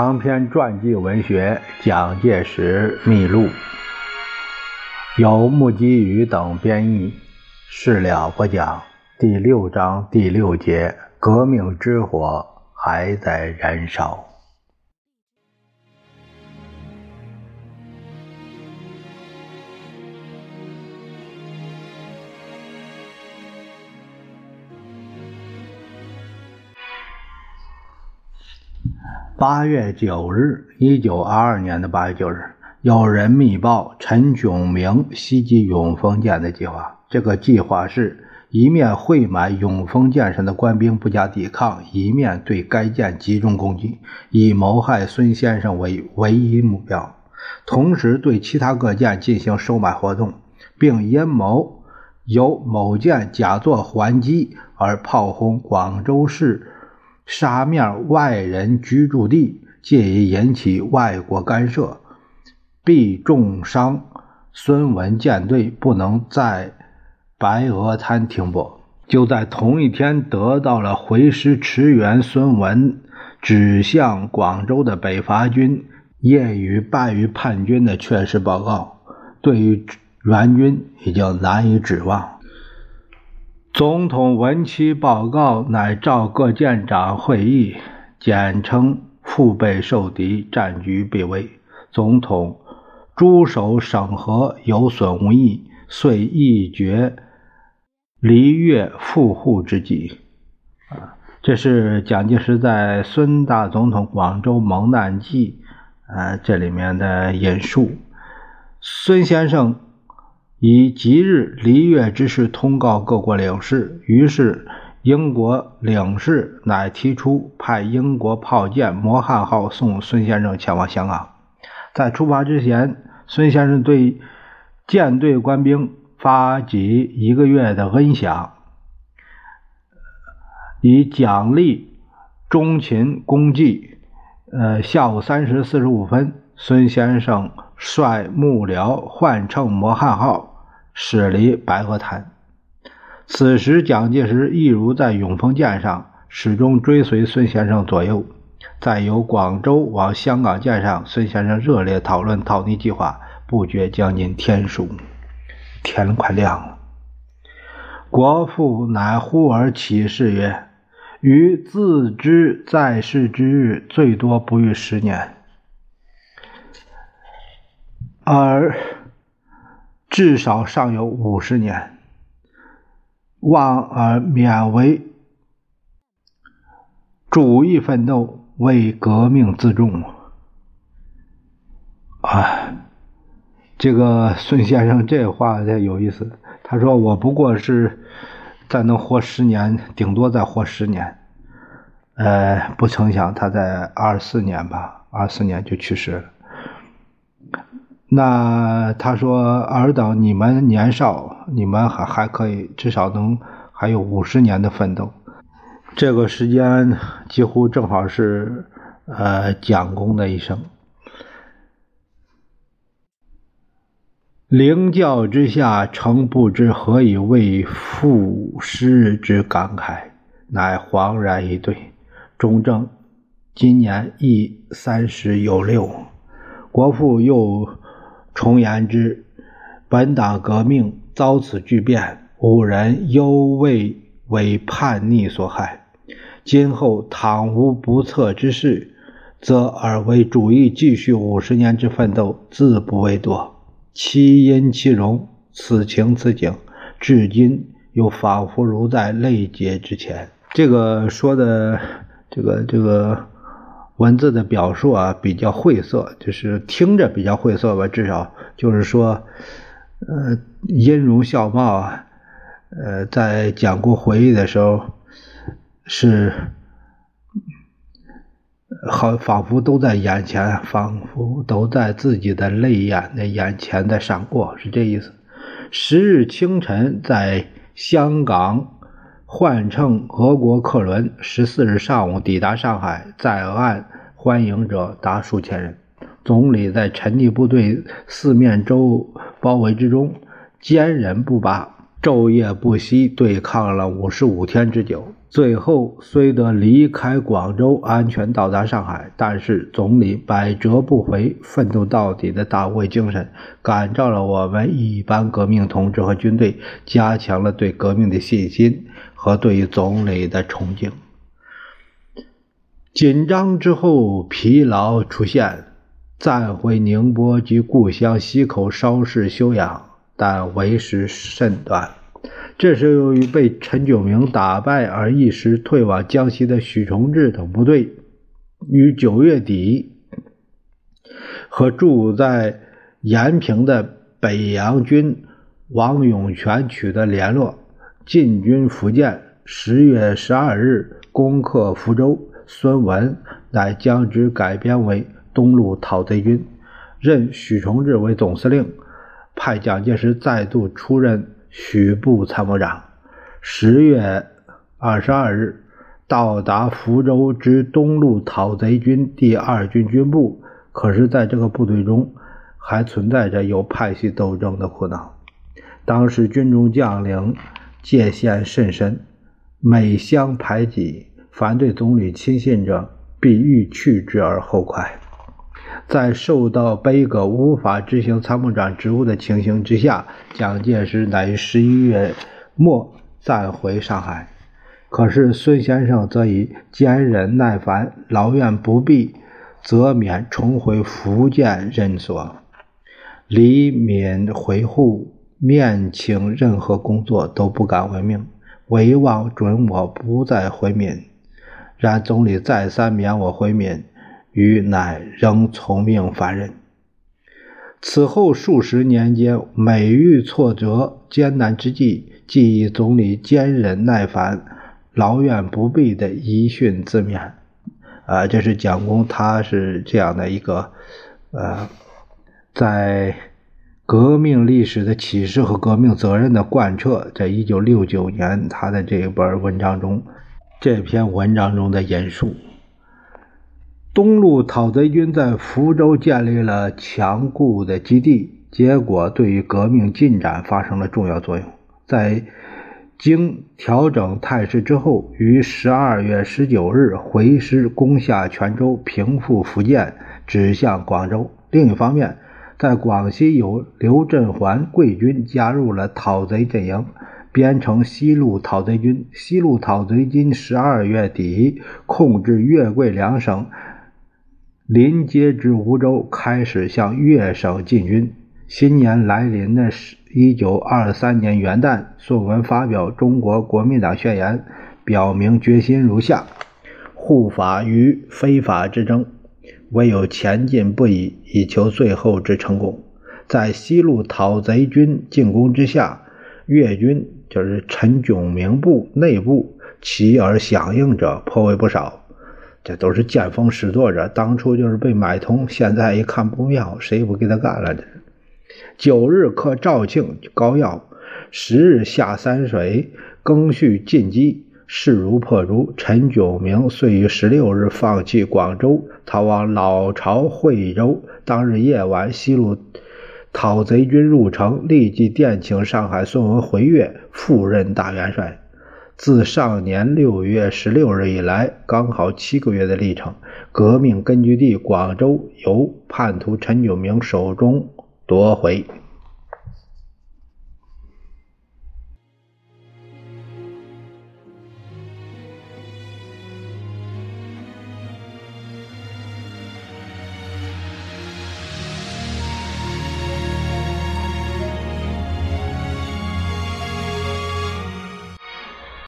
长篇传记文学《蒋介石秘录》，由木基宇等编译。事了不讲，第六章第六节：革命之火还在燃烧。八月九日，一九二二年的八月九日，有人密报陈炯明袭击永丰舰的计划。这个计划是一面会满永丰舰上的官兵不加抵抗，一面对该舰集中攻击，以谋害孙先生为唯一目标，同时对其他各舰进行收买活动，并阴谋由某舰假作还击而炮轰广州市。沙面外人居住地，借以引起外国干涉，必重伤孙文舰队，不能在白鹅滩停泊。就在同一天，得到了回师驰援孙文、指向广州的北伐军夜雨败于叛军的确实报告。对于援军，已经难以指望。总统文期报告乃召各舰长会议，简称腹背受敌，战局必危。总统诸守审核有损无益，遂议决离越赴沪之计。啊，这是蒋介石在孙大总统广州蒙难记，呃，这里面的引述。孙先生。以即日离越之事通告各国领事，于是英国领事乃提出派英国炮舰“摩汉号”送孙先生前往香港。在出发之前，孙先生对舰队官兵发给一个月的恩饷，以奖励忠勤功绩。呃，下午三时四十五分，孙先生率幕僚换乘“摩汉号”。驶离白鹅滩。此时，蒋介石一如在永丰舰上，始终追随孙先生左右。在由广州往香港舰上，孙先生热烈讨论逃匿计划，不觉将近天数，天快亮了。国父乃忽而起誓曰：“于自知在世之日，最多不逾十年。”而。至少尚有五十年，望而勉为主义奋斗，为革命自重。啊，这个孙先生这话才有意思。他说：“我不过是再能活十年，顶多再活十年。”呃，不曾想他在二四年吧，二四年就去世了。那他说：“尔等你们年少，你们还还可以，至少能还有五十年的奋斗。这个时间几乎正好是呃蒋公的一生。灵教之下，诚不知何以为父师之感慨，乃恍然一对。中正今年亦三十有六，国父又。”重言之，本党革命遭此巨变，吾人犹未为叛逆所害。今后倘无不测之事，则尔为主义继续五十年之奋斗，自不为多。其因其容，此情此景，至今又仿佛如在泪结之前。这个说的，这个这个。文字的表述啊比较晦涩，就是听着比较晦涩吧，至少就是说，呃，音容笑貌啊，呃，在讲过回忆的时候，是好仿佛都在眼前，仿佛都在自己的泪眼的眼前在闪过，是这意思。十日清晨，在香港。换乘俄国客轮，十四日上午抵达上海，在岸欢迎者达数千人。总理在陈毅部队四面周包围之中，坚韧不拔，昼夜不息，对抗了五十五天之久。最后虽得离开广州，安全到达上海，但是总理百折不回、奋斗到底的大无畏精神，感召了我们一般革命同志和军队，加强了对革命的信心和对于总理的崇敬。紧张之后，疲劳出现，暂回宁波及故乡溪口稍事休养，但为时甚短。这是由于被陈炯明打败而一时退往江西的许崇智等部队，于九月底和住在延平的北洋军王永全取得联络，进军福建。十月十二日攻克福州，孙文乃将之改编为东路讨贼军，任许崇智为总司令，派蒋介石再度出任。许部参谋长，十月二十二日到达福州之东路讨贼军第二军军部，可是，在这个部队中还存在着有派系斗争的苦恼。当时军中将领界限甚深，每相排挤，反对总理亲信者，必欲去之而后快。在受到悲革无法执行参谋长职务的情形之下，蒋介石乃于十一月末暂回上海。可是孙先生则以坚忍耐烦、劳怨不避，则免重回福建任所。李敏回沪，面请任何工作都不敢违命，唯望准我不再回闽。然总理再三免我回闽。于乃仍从命凡人。此后数十年间，每遇挫折艰难之际，即以总理坚忍耐烦、劳怨不避的遗训自勉。啊，这是蒋公，他是这样的一个，呃，在革命历史的启示和革命责任的贯彻，在一九六九年他的这一本文章中，这篇文章中的引述。东路讨贼军在福州建立了强固的基地，结果对于革命进展发生了重要作用。在经调整态势之后，于十二月十九日回师攻下泉州，平复福建，指向广州。另一方面，在广西有刘振环贵军加入了讨贼阵营，编成西路讨贼军。西路讨贼军十二月底控制粤桂两省。临接之梧州开始向粤省进军。新年来临的是一九二三年元旦，宋文发表《中国国民党宣言》，表明决心如下：护法于非法之争，唯有前进不已，以求最后之成功。在西路讨贼军进攻之下，粤军就是陈炯明部内部起而响应者颇为不少。这都是见风使舵者，当初就是被买通，现在一看不妙，谁也不给他干了。这九日克肇庆膏药，十日下三水，更续进击，势如破竹。陈炯明遂于十六日放弃广州，逃往老巢惠州。当日夜晚，西路讨贼军入城，立即电请上海孙文回粤，复任大元帅。自上年六月十六日以来，刚好七个月的历程，革命根据地广州由叛徒陈炯明手中夺回。